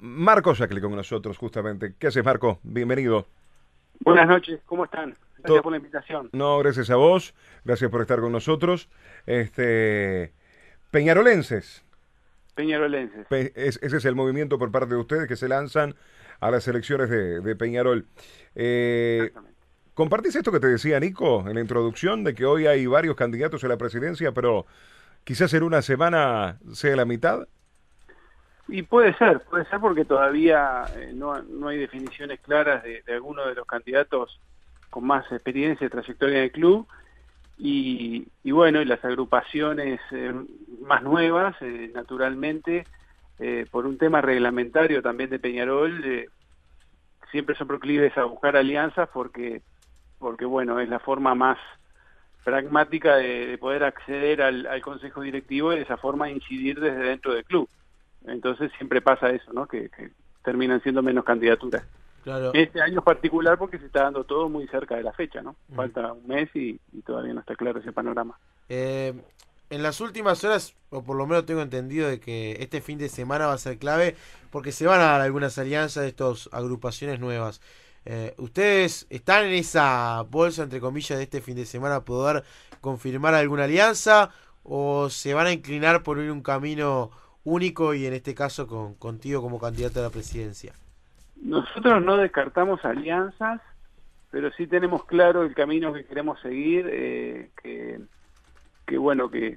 Marco Shackley con nosotros, justamente. ¿Qué haces, Marco? Bienvenido. Buenas noches, ¿cómo están? Gracias por la invitación. No, gracias a vos, gracias por estar con nosotros. Este, Peñarolenses. Peñarolenses. ese es el movimiento por parte de ustedes que se lanzan a las elecciones de, Peñarol. Eh, ¿Compartís esto que te decía Nico en la introducción de que hoy hay varios candidatos a la presidencia, pero quizás en una semana sea la mitad? Y puede ser, puede ser porque todavía eh, no, hay definiciones claras de, alguno de los candidatos con más experiencia y trayectoria en el club. Y, bueno, y las agrupaciones eh, más nuevas, eh, naturalmente, por un tema reglamentario también de Peñarol, siempre son proclives a buscar alianzas porque, porque bueno, es la forma más pragmática de, poder acceder al, al, consejo directivo y de esa forma incidir desde dentro del club. Entonces siempre pasa eso, ¿no? Que, terminan siendo menos candidaturas. Claro. Este año es particular porque se está dando todo muy cerca de la fecha, ¿no? Falta un mes y, todavía no está claro ese panorama. Eh, en las últimas horas, o por lo menos tengo entendido de que este fin de semana va a ser clave porque se van a dar algunas alianzas de estas agrupaciones nuevas. Eh, ¿Ustedes están en esa bolsa, entre comillas, de este fin de semana a poder confirmar alguna alianza o se van a inclinar por ir un camino único y en este caso con, contigo como candidato a la presidencia? Nosotros no descartamos alianzas, pero sí tenemos claro el camino que queremos seguir, eh, que, bueno, que,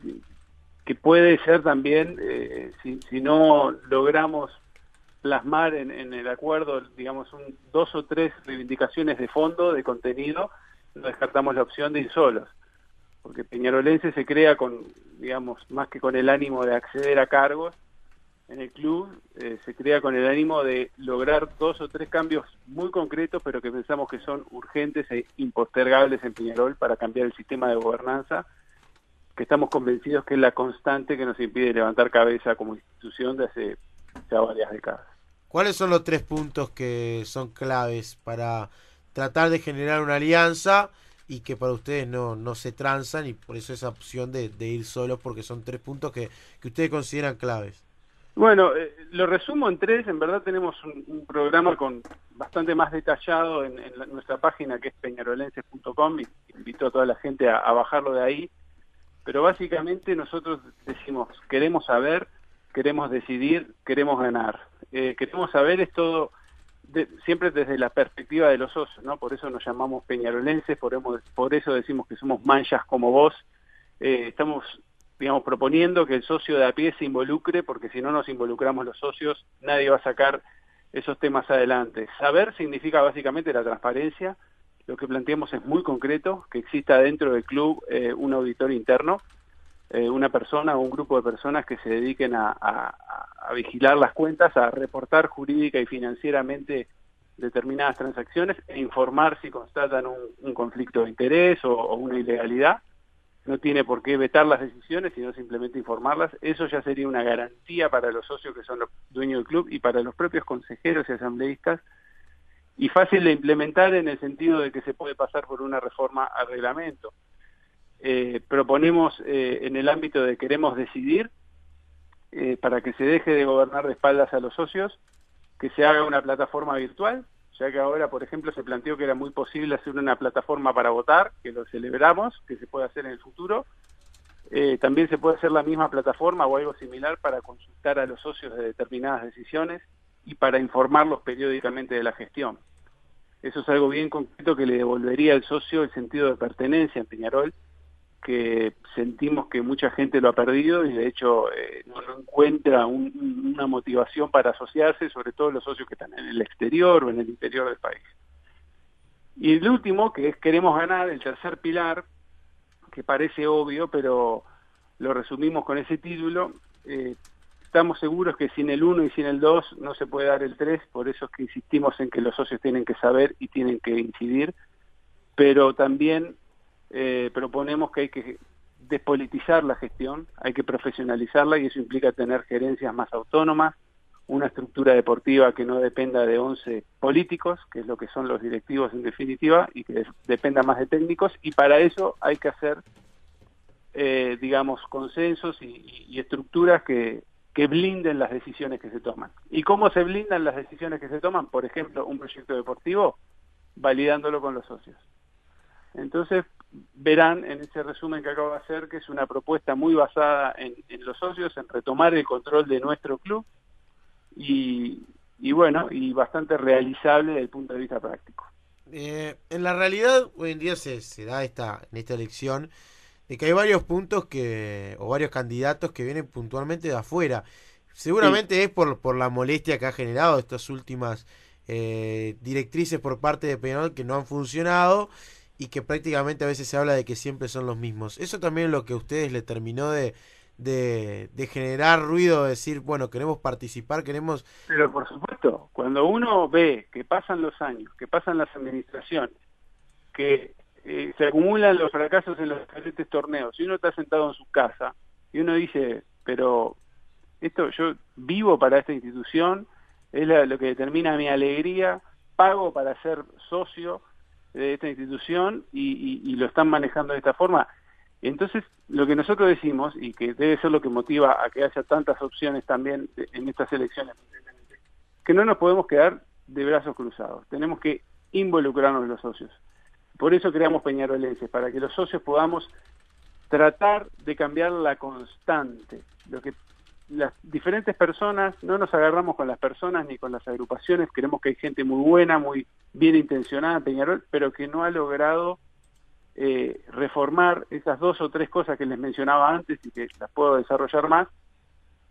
que puede ser también, eh, si, no logramos plasmar en, el acuerdo, digamos, un, dos o tres reivindicaciones de fondo, de contenido, no descartamos la opción de ir solos porque Peñarolense se crea con, digamos, más que con el ánimo de acceder a cargos en el club, eh, se crea con el ánimo de lograr dos o tres cambios muy concretos, pero que pensamos que son urgentes e impostergables en Peñarol para cambiar el sistema de gobernanza, que estamos convencidos que es la constante que nos impide levantar cabeza como institución de hace ya varias décadas. ¿Cuáles son los tres puntos que son claves para tratar de generar una alianza? Y que para ustedes no, no se transan y por eso esa opción de, ir solos porque son tres puntos que, ustedes consideran claves. Bueno, eh, lo resumo en tres, en verdad tenemos un, programa con bastante más detallado en, nuestra página que es peñarolenses.com y invito a toda la gente a, bajarlo de ahí, pero básicamente nosotros decimos, queremos saber, queremos decidir, queremos ganar. Eh, queremos saber es todo siempre desde la perspectiva de los socios, ¿no? Por eso nos llamamos peñarolenses, por, por eso decimos que somos manchas como vos. Eh, estamos, digamos, proponiendo que el socio de a pie se involucre, porque si no nos involucramos los socios, nadie va a sacar esos temas adelante. Saber significa básicamente la transparencia. Lo que planteamos es muy concreto, que exista dentro del club eh, un auditor interno, eh, una persona o un grupo de personas que se dediquen a, vigilar las cuentas, a reportar jurídica y financieramente determinadas transacciones e informar si constatan un, conflicto de interés o, una ilegalidad. No tiene por qué vetar las decisiones, sino simplemente informarlas. Eso ya sería una garantía para los socios que son los dueños del club y para los propios consejeros y asambleístas y fácil de implementar en el sentido de que se puede pasar por una reforma al reglamento. Eh, proponemos eh, en el ámbito de queremos decidir, eh, para que se deje de gobernar de espaldas a los socios, que se haga una plataforma virtual, ya que ahora, por ejemplo, se planteó que era muy posible hacer una plataforma para votar, que lo celebramos, que se puede hacer en el futuro. también se puede hacer la misma plataforma o algo similar para consultar a los socios de determinadas decisiones y para informarlos periódicamente de la gestión. Eso es algo bien concreto que le devolvería al socio el sentido de pertenencia en Peñarol que sentimos que mucha gente lo ha perdido y de hecho eh, no, encuentra una motivación para asociarse, sobre todo los socios que están en el exterior o en el interior del país. Y el último, que es queremos ganar, el tercer pilar, que parece obvio, pero lo resumimos con ese título, eh, estamos seguros que sin el 1 y sin el 2 no se puede dar el 3, por eso es que insistimos en que los socios tienen que saber y tienen que incidir, pero también eh, proponemos que hay que despolitizar la gestión, hay que profesionalizarla y eso implica tener gerencias más autónomas, una estructura deportiva que no dependa de 11 políticos, que es lo que son los directivos en definitiva, y que dependa más de técnicos, y para eso hay que hacer, eh, digamos, consensos y, estructuras que, que blinden las decisiones que se toman. ¿Y cómo se blindan las decisiones que se toman? Por ejemplo, un proyecto deportivo, validándolo con los socios. Entonces, verán en ese resumen que acabo de hacer que es una propuesta muy basada en, los socios, en retomar el control de nuestro club y, bueno, y bastante realizable desde el punto de vista práctico. Eh, en la realidad, hoy en día se, se da esta, en esta elección de que hay varios puntos que, o varios candidatos que vienen puntualmente de afuera. Seguramente es por, por la molestia que ha generado estas últimas eh, directrices por parte de Peñarol que no han funcionado y que prácticamente a veces se habla de que siempre son los mismos. Eso también es lo que a ustedes le terminó de, de, generar ruido, de decir, bueno, queremos participar, queremos... Pero por supuesto, cuando uno ve que pasan los años, que pasan las administraciones, que eh, se acumulan los fracasos en los diferentes torneos, y uno está sentado en su casa, y uno dice, pero esto yo vivo para esta institución, es lo que determina mi alegría, pago para ser socio, de esta institución y, lo están manejando de esta forma. Entonces, lo que nosotros decimos, y que debe ser lo que motiva a que haya tantas opciones también en estas elecciones, que no nos podemos quedar de brazos cruzados, tenemos que involucrarnos los socios. Por eso creamos Peñarolenses, para que los socios podamos tratar de cambiar la constante, lo que las diferentes personas, no nos agarramos con las personas ni con las agrupaciones, creemos que hay gente muy buena, muy bien intencionada en Peñarol, pero que no ha logrado eh, reformar esas dos o tres cosas que les mencionaba antes y que las puedo desarrollar más,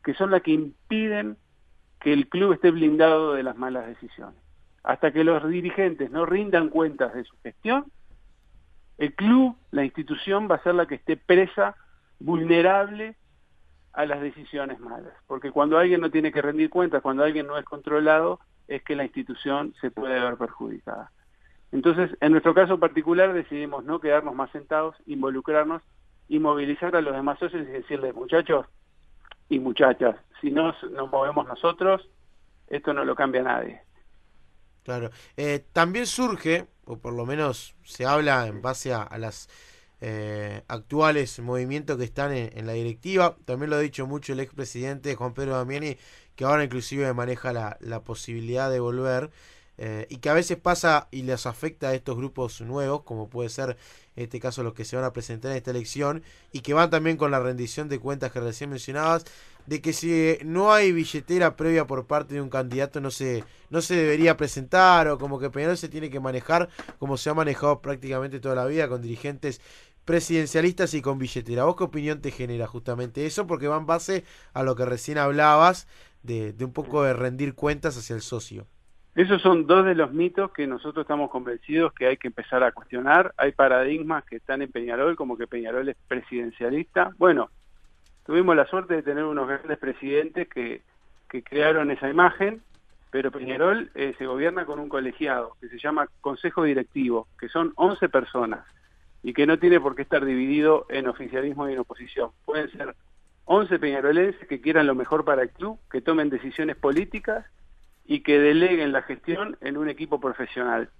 que son las que impiden que el club esté blindado de las malas decisiones. Hasta que los dirigentes no rindan cuentas de su gestión, el club, la institución va a ser la que esté presa, vulnerable a las decisiones malas. Porque cuando alguien no tiene que rendir cuentas, cuando alguien no es controlado, es que la institución se puede ver perjudicada. Entonces, en nuestro caso particular decidimos no quedarnos más sentados, involucrarnos y movilizar a los demás socios y decirles, muchachos y muchachas, si no nos movemos nosotros, esto no lo cambia nadie. Claro. Eh, también surge, o por lo menos se habla en base a las eh, actuales movimientos que están en, la directiva. También lo ha dicho mucho el expresidente Juan Pedro Damiani, que ahora inclusive maneja la, posibilidad de volver. Eh, y que a veces pasa y les afecta a estos grupos nuevos, como puede ser en este caso los que se van a presentar en esta elección, y que van también con la rendición de cuentas que recién mencionabas, de que si no hay billetera previa por parte de un candidato no se, no se debería presentar, o como que Peñarol se tiene que manejar como se ha manejado prácticamente toda la vida, con dirigentes presidencialistas y con billetera. ¿Vos qué opinión te genera justamente eso? Porque va en base a lo que recién hablabas de, un poco de rendir cuentas hacia el socio. Esos son dos de los mitos que nosotros estamos convencidos que hay que empezar a cuestionar. Hay paradigmas que están en Peñarol, como que Peñarol es presidencialista. Bueno, tuvimos la suerte de tener unos grandes presidentes que, que crearon esa imagen, pero Peñarol eh, se gobierna con un colegiado que se llama Consejo Directivo, que son 11 personas y que no tiene por qué estar dividido en oficialismo y en oposición. Pueden ser 11 peñarolenses que quieran lo mejor para el club, que tomen decisiones políticas y que deleguen la gestión en un equipo profesional,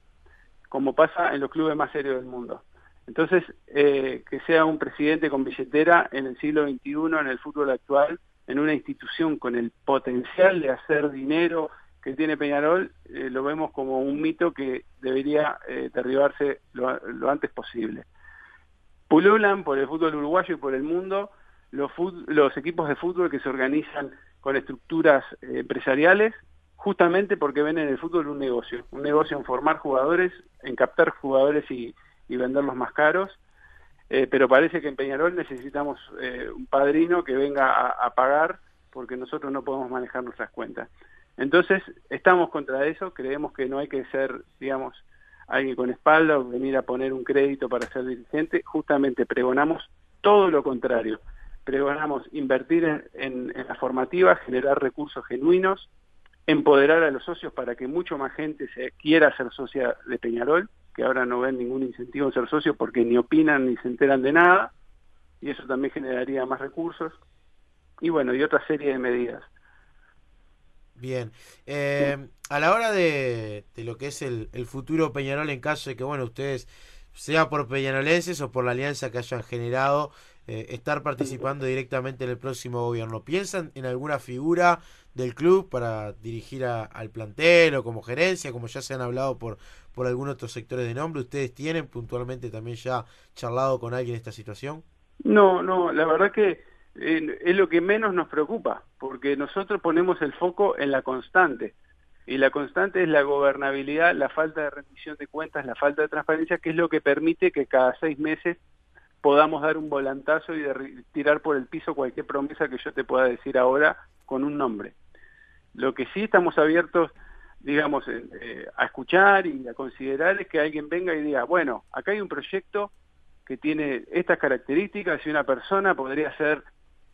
como pasa en los clubes más serios del mundo. Entonces, eh, que sea un presidente con billetera en el siglo XXI, en el fútbol actual, en una institución con el potencial de hacer dinero que tiene Peñarol, eh, lo vemos como un mito que debería eh, derribarse lo, antes posible. Pululan por el fútbol uruguayo y por el mundo los, equipos de fútbol que se organizan con estructuras eh, empresariales, justamente porque ven en el fútbol un negocio, un negocio en formar jugadores, en captar jugadores y, venderlos más caros, pero parece que en Peñarol necesitamos un padrino que venga a, a pagar porque nosotros no podemos manejar nuestras cuentas. Entonces, estamos contra eso, creemos que no hay que ser, digamos, alguien con espalda o venir a poner un crédito para ser dirigente, justamente pregonamos todo lo contrario. Pregonamos invertir en, la formativa, generar recursos genuinos, empoderar a los socios para que mucho más gente se quiera ser socia de Peñarol, que ahora no ven ningún incentivo en ser socio porque ni opinan ni se enteran de nada, y eso también generaría más recursos, y bueno, y otra serie de medidas. Bien. Eh, a la hora de, lo que es el, futuro Peñarol, en caso de que, bueno, ustedes, sea por peñarolenses o por la alianza que hayan generado, eh, estar participando directamente en el próximo gobierno. ¿Piensan en alguna figura del club para dirigir al plantel o como gerencia, como ya se han hablado por, por algunos otros sectores de nombre? ¿Ustedes tienen puntualmente también ya charlado con alguien esta situación? No, no, la verdad que eh, es lo que menos nos preocupa, porque nosotros ponemos el foco en la constante. Y la constante es la gobernabilidad, la falta de rendición de cuentas, la falta de transparencia, que es lo que permite que cada seis meses podamos dar un volantazo y tirar por el piso cualquier promesa que yo te pueda decir ahora con un nombre. Lo que sí estamos abiertos, digamos, eh, a escuchar y a considerar es que alguien venga y diga, bueno, acá hay un proyecto que tiene estas características y una persona podría ser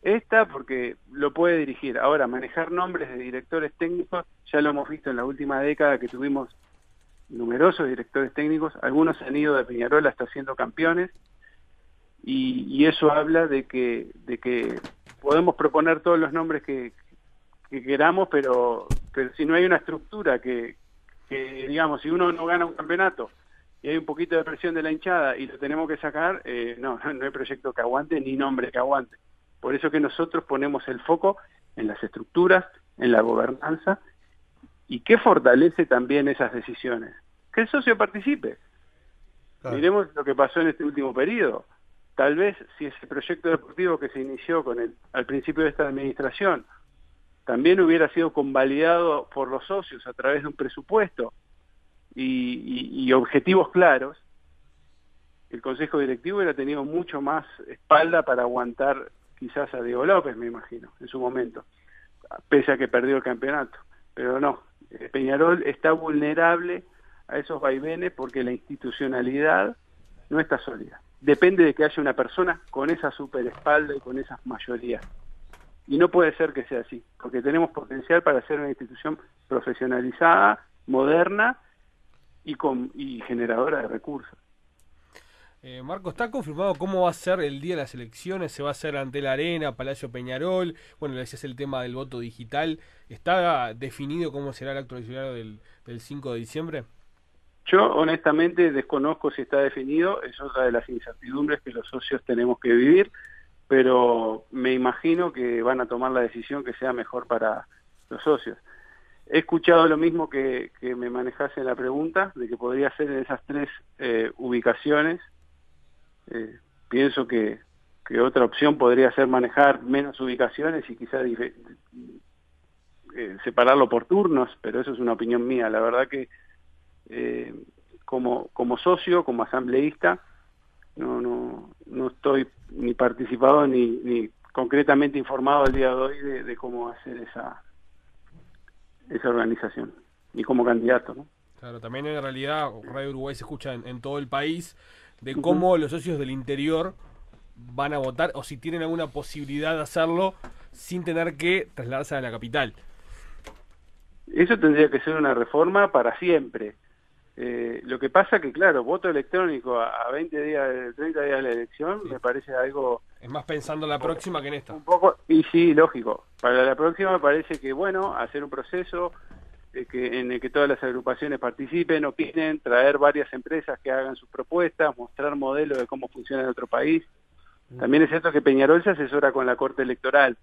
esta porque lo puede dirigir. Ahora, manejar nombres de directores técnicos, ya lo hemos visto en la última década que tuvimos numerosos directores técnicos, algunos han ido de Peñarol hasta siendo campeones, y, eso habla de que, de que podemos proponer todos los nombres que, queramos, pero, pero si no hay una estructura que, digamos, si uno no gana un campeonato y hay un poquito de presión de la hinchada y lo tenemos que sacar, eh, no, no hay proyecto que aguante ni nombre que aguante. Por eso que nosotros ponemos el foco en las estructuras, en la gobernanza, y que fortalece también esas decisiones. Que el socio participe. Miremos lo que pasó en este último periodo Tal vez si ese proyecto deportivo que se inició con el, al principio de esta administración también hubiera sido convalidado por los socios a través de un presupuesto y, objetivos claros, el Consejo Directivo hubiera tenido mucho más espalda para aguantar quizás a Diego López, me imagino, en su momento, pese a que perdió el campeonato. Pero no, eh, Peñarol está vulnerable a esos vaivenes porque la institucionalidad no está sólida depende de que haya una persona con esa superespalda y con esas mayorías. Y no puede ser que sea así, porque tenemos potencial para ser una institución profesionalizada, moderna y, con, y generadora de recursos. Eh, Marco, ¿está confirmado cómo va a ser el día de las elecciones? ¿Se va a hacer ante la arena, Palacio Peñarol? Bueno, ese es el tema del voto digital. ¿Está definido cómo será el acto del, del 5 de diciembre? Yo honestamente desconozco si está definido, es otra de las incertidumbres que los socios tenemos que vivir, pero me imagino que van a tomar la decisión que sea mejor para los socios. He escuchado lo mismo que, me manejase la pregunta, de que podría ser en esas tres eh, ubicaciones. Eh, pienso que, otra opción podría ser manejar menos ubicaciones y quizás eh, separarlo por turnos, pero eso es una opinión mía. La verdad que eh, como, como socio, como asambleísta, no, no, no estoy ni participado ni, ni concretamente informado el día de hoy de, cómo hacer esa, esa organización, ni como candidato. ¿no? Claro, también en realidad Radio Uruguay se escucha en, todo el país de cómo los socios del interior van a votar o si tienen alguna posibilidad de hacerlo sin tener que trasladarse a la capital. Eso tendría que ser una reforma para siempre. Eh, lo que pasa que, claro, voto electrónico a, 20 días, 30 días de la elección me parece algo... Es más pensando en la próxima que en esta. Un poco, y sí, lógico. Para la próxima me parece que, bueno, hacer un proceso que, en el que todas las agrupaciones participen, opinen, traer varias empresas que hagan sus propuestas, mostrar modelos de cómo funciona en otro país. Mm. También es cierto que Peñarol se asesora con la Corte Electoral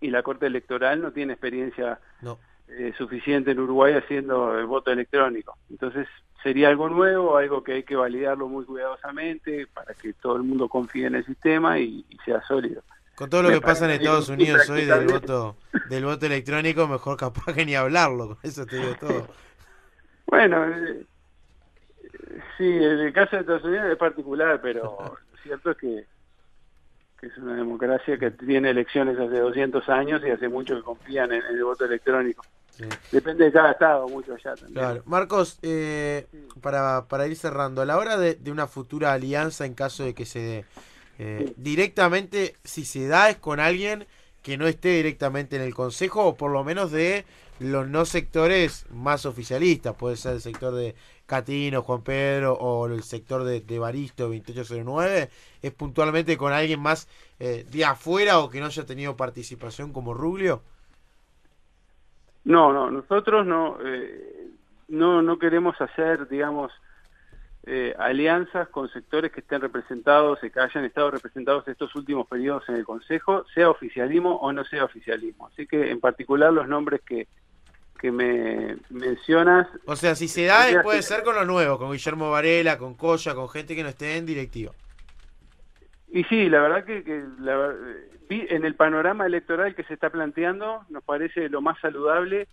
y la Corte Electoral no tiene experiencia no eh, suficiente en Uruguay haciendo el voto electrónico. Entonces sería algo nuevo, algo que hay que validarlo muy cuidadosamente para que todo el mundo confíe en el sistema y, sea sólido. Con todo lo que pasa en Estados Unidos hoy del voto del voto electrónico, mejor capaz que ni hablarlo, con eso te digo todo. Bueno, eh, sí, en el caso de Estados Unidos es particular, pero lo cierto es que es una democracia que tiene elecciones hace 200 años y hace mucho que confían en, el voto electrónico. Depende de cada estado, mucho allá también. Claro. Marcos, eh, para, para ir cerrando, a la hora de, una futura alianza en caso de que se dé, eh, directamente, si se da es con alguien que no esté directamente en el Consejo o por lo menos de los no sectores más oficialistas, puede ser el sector de Catino, Juan Pedro o el sector de, de Baristo 2809, es puntualmente con alguien más eh, de afuera o que no haya tenido participación como Rubio? No, no, nosotros no, eh, no, no queremos hacer, digamos, eh, alianzas con sectores que estén representados, que hayan estado representados estos últimos periodos en el Consejo, sea oficialismo o no sea oficialismo. Así que en particular los nombres que, que me mencionas... O sea, si se da, puede ser con los nuevos, con Guillermo Varela, con Coya, con gente que no esté en directiva. Y sí, la verdad que, que en el panorama electoral que se está planteando, nos parece lo más saludable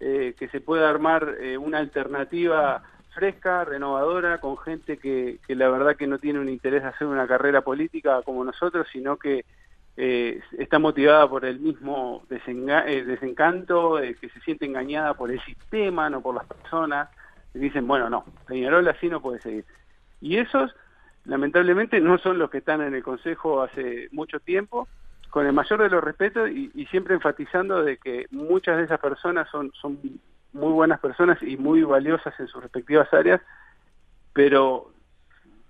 eh, que se pueda armar eh, una alternativa fresca, renovadora, con gente que, que, la verdad que no tiene un interés de hacer una carrera política como nosotros, sino que eh, está motivada por el mismo eh, desencanto, que se siente engañada por el sistema, no por las personas, y dicen, bueno, no, Peñarol así no puede seguir. Y esos, lamentablemente, no son los que están en el Consejo hace mucho tiempo, con el mayor de los respetos y, y siempre enfatizando de que muchas de esas personas son, son muy buenas personas y muy valiosas en sus respectivas áreas, pero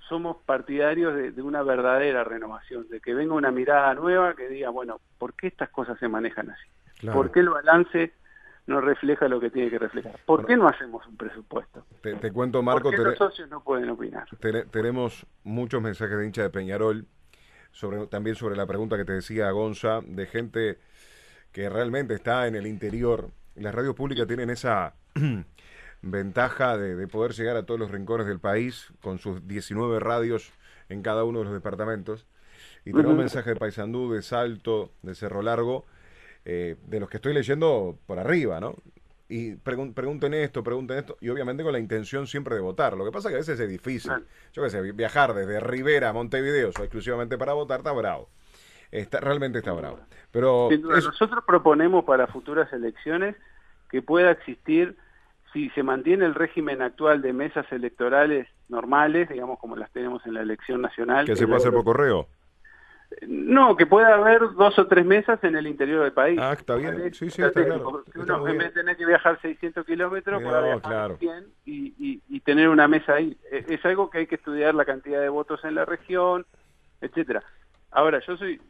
somos partidarios de, una verdadera renovación, de que venga una mirada nueva que diga, bueno, ¿por qué estas cosas se manejan así? ¿Por qué el balance no refleja lo que tiene que reflejar? ¿Por qué no hacemos un presupuesto? Te, cuento, Marco. ¿Por los socios no pueden opinar? tenemos muchos mensajes de hincha de Peñarol, sobre, también sobre la pregunta que te decía Gonza, de gente que realmente está en el interior las radios públicas tienen esa ventaja de, poder llegar a todos los rincones del país con sus 19 radios en cada uno de los departamentos. Y tenemos un mensaje de Paysandú, de Salto, de Cerro Largo, eh, de los que estoy leyendo por arriba, ¿no? Y pregunten esto, pregunten esto, y obviamente con la intención siempre de votar. Lo que pasa es que a veces es difícil. Yo qué sé, viajar desde Rivera a Montevideo exclusivamente para votar está bravo. Está, realmente está bravo. Pero nosotros proponemos para futuras elecciones que pueda existir si se mantiene el régimen actual de mesas electorales normales, digamos como las tenemos en la elección nacional. ¿Que, se puede hacer por correo? No, que pueda haber dos o tres mesas en el interior del país. Ah, está bien. Sí, sí, está claro. uno, en vez de tener que viajar 600 kilómetros, pueda viajar 100 y, y, tener una mesa ahí. E, es algo que hay que estudiar la cantidad de votos en la región, etcétera. Ahora, yo soy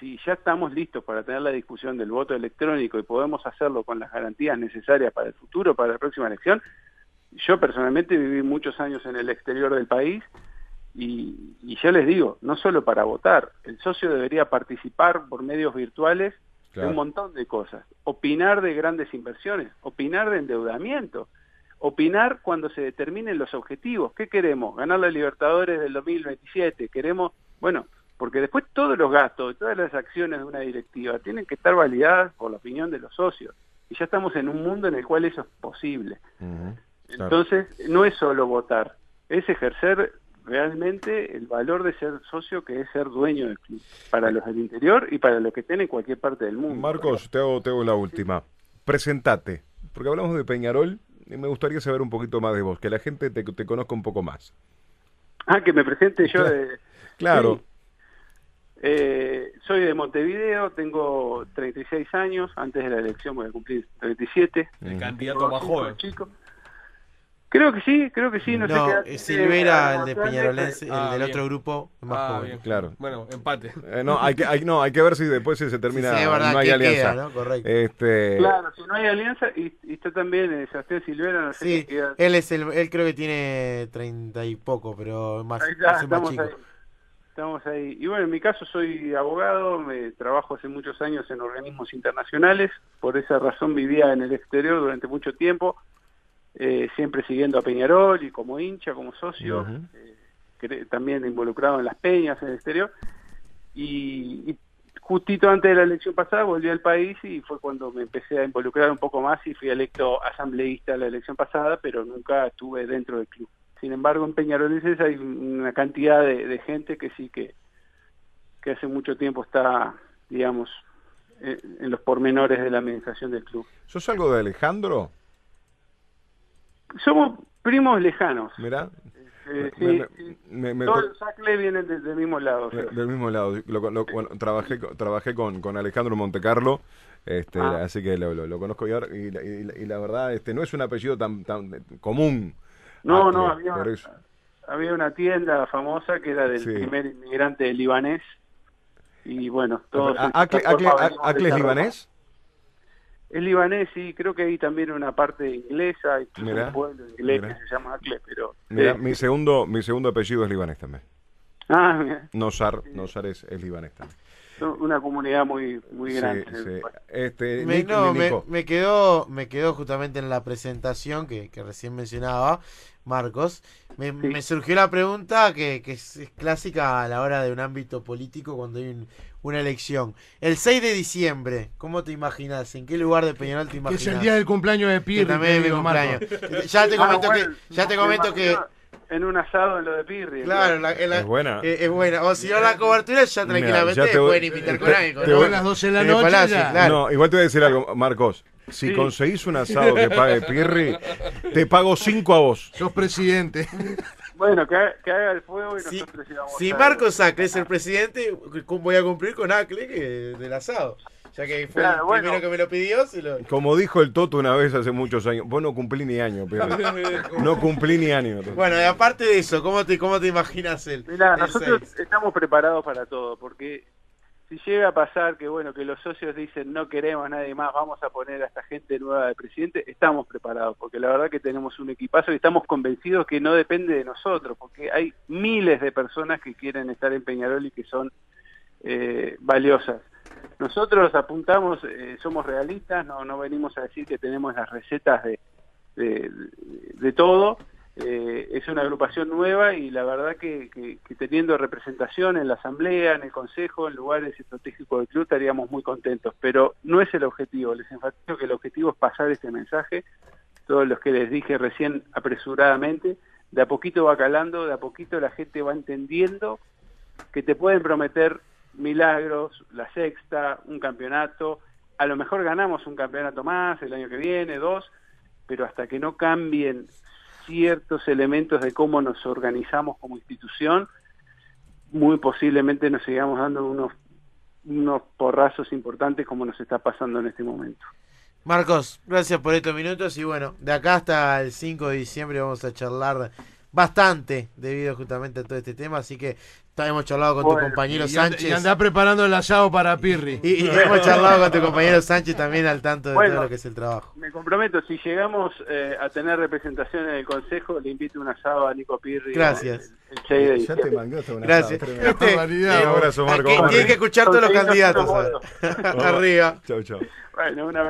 si ya estamos listos para tener la discusión del voto electrónico y podemos hacerlo con las garantías necesarias para el futuro, para la próxima elección, yo personalmente viví muchos años en el exterior del país y, ya les digo, no solo para votar, el socio debería participar por medios virtuales de un montón de cosas, opinar de grandes inversiones, opinar de endeudamiento, opinar cuando se determinen los objetivos, ¿qué queremos? Ganar la Libertadores del 2027, queremos, bueno, porque después todos los gastos, todas las acciones de una directiva tienen que estar validadas por la opinión de los socios. Y ya estamos en un mundo en el cual eso es posible. Entonces, no es solo votar, es ejercer realmente el valor de ser socio, que es ser dueño del club, para los del interior y para los que estén en cualquier parte del mundo. Marcos, te hago, te hago la última. Presentate, porque hablamos de Peñarol y me gustaría saber un poquito más de vos, que la gente te, te conozca un poco más. Ah, que me presente yo de... Claro. Eh, soy de Montevideo, tengo 36 años, antes de la elección voy a cumplir 37. El candidato más joven. Chico. Creo que sí, creo que sí. No, no sé Silvera, el de Peñarolense, el ah, del otro grupo, más ah, joven. Claro. Bueno, empate. Eh, no, hay que, hay, no, hay que ver si después se termina, sí, verdad, no hay alianza. Queda, ¿no? Correcto. Este... Claro, si no hay alianza, y, y está también eh, Sebastián Silvera, no sé sí, queda. Él, es el, él creo que tiene 30 y poco, pero más, ahí está, más chico. Ahí. Estamos ahí. Y bueno, en mi caso soy abogado, me trabajo hace muchos años en organismos internacionales, por esa razón vivía en el exterior durante mucho tiempo, eh, siempre siguiendo a Peñarol y como hincha, como socio, eh, también involucrado en las peñas en el exterior. Y, y, justito antes de la elección pasada volví al país y fue cuando me empecé a involucrar un poco más y fui electo asambleísta la elección pasada, pero nunca estuve dentro del club. Sin embargo, en Peñarolenses hay una cantidad de, gente que sí que, que hace mucho tiempo está, digamos, en, los pormenores de la administración del club. ¿Sos algo de Alejandro? Somos primos lejanos. Mira. Eh, sí, Todos los Sacle vienen del mismo lado. Del mismo lado. trabajé trabajé con, con Alejandro Montecarlo, este, ah. así que lo, conozco y, y, la verdad este no es un apellido tan, tan común. No, ah, no, había, había una tienda famosa que era del primer inmigrante libanés y bueno, todos... ¿Acle, es libanés? Es libanés, sí, creo que hay también una parte inglesa, Mirá, un pueblo inglés mirá. que se llama Acle, pero... Mira, eh, mi segundo, mi segundo apellido es libanés también. ah, mira, Nosar, Nosar es, es libanés también. una comunidad muy muy Sí, grande. sí. Este, Me, no, me, me quedó, me quedó justamente en la presentación que, que recién mencionaba Marcos. Me, me surgió la pregunta que, que es, es clásica a la hora de un ámbito político cuando hay un- una elección. El 6 de diciembre, ¿cómo te imaginas? ¿En qué lugar de Peñarol te Que imaginas? es el día del cumpleaños de Que Pirri. también es mi cumpleaños. Ya te Ah, comento bueno, que, ya te me comento que, En un asado en lo de Pirri. claro, la- en la- Es buena. eh, es buena. O si no la cobertura, ya Mira, tranquilamente ya te voy- pueden invitar con algo. te ¿no? voy- a las 12 de la noche Palacio, ya. claro. No, igual te voy a decir algo, Marcos. Si Sí. conseguís un asado que pague Pirri, te pago cinco a vos. Sos presidente. Bueno, que, haga- que haga el fuego y Si, nosotros si Marcos Acle es el presidente, voy a cumplir con Acle que del asado. Ya que fue Claro, el bueno. primero que me lo pidió, se lo... Como dijo el Toto una vez hace muchos años, vos no cumplí ni año, Pirri. No cumplí ni año. Bueno, y aparte de eso, ¿cómo te, cómo te imaginas el, Mirá, el nosotros seis? estamos preparados para todo, porque si llega a pasar que bueno que los socios dicen no queremos a nadie más, vamos a poner a esta gente nueva de presidente, estamos preparados, porque la verdad que tenemos un equipazo y estamos convencidos que no depende de nosotros, porque hay miles de personas que quieren estar en Peñarol y que son eh, valiosas. Nosotros apuntamos, eh, somos realistas, no, no venimos a decir que tenemos las recetas de, todo. Eh, es una agrupación nueva y la verdad que, que- que teniendo representación en la asamblea, en el consejo, en lugares estratégicos del club estaríamos muy contentos, pero no es el objetivo. Les enfatizo que el objetivo es pasar este mensaje, todos los que les dije recién apresuradamente, de a poquito va calando, de a poquito la gente va entendiendo que te pueden prometer milagros, la sexta, un campeonato, a lo mejor ganamos un campeonato más el año que viene, dos, pero hasta que no cambien ciertos elementos de cómo nos organizamos como institución, muy posiblemente nos sigamos dando unos, unos porrazos importantes como nos está pasando en este momento. Marcos, gracias por estos minutos y bueno, de acá hasta el 5 de diciembre vamos a charlar bastante debido justamente a todo este tema, así que ta- hemos charlado con tu Bueno, compañero Y anda, Sánchez. y anda preparando el asado para Pirri. Y, y hemos charlado con tu compañero Sánchez también al tanto de Bueno. todo lo que es el trabajo. Me comprometo, si llegamos eh, a tener representación en el Consejo, le invito un asado a Nico Pirri. Gracias. El, el 6 de Ya te hasta una Gracias. asada, tremendo. Este, Un abrazo, Marco. que- Tienen que escuchar todos los candidatos. Arriba. Chau, chau. Bueno, una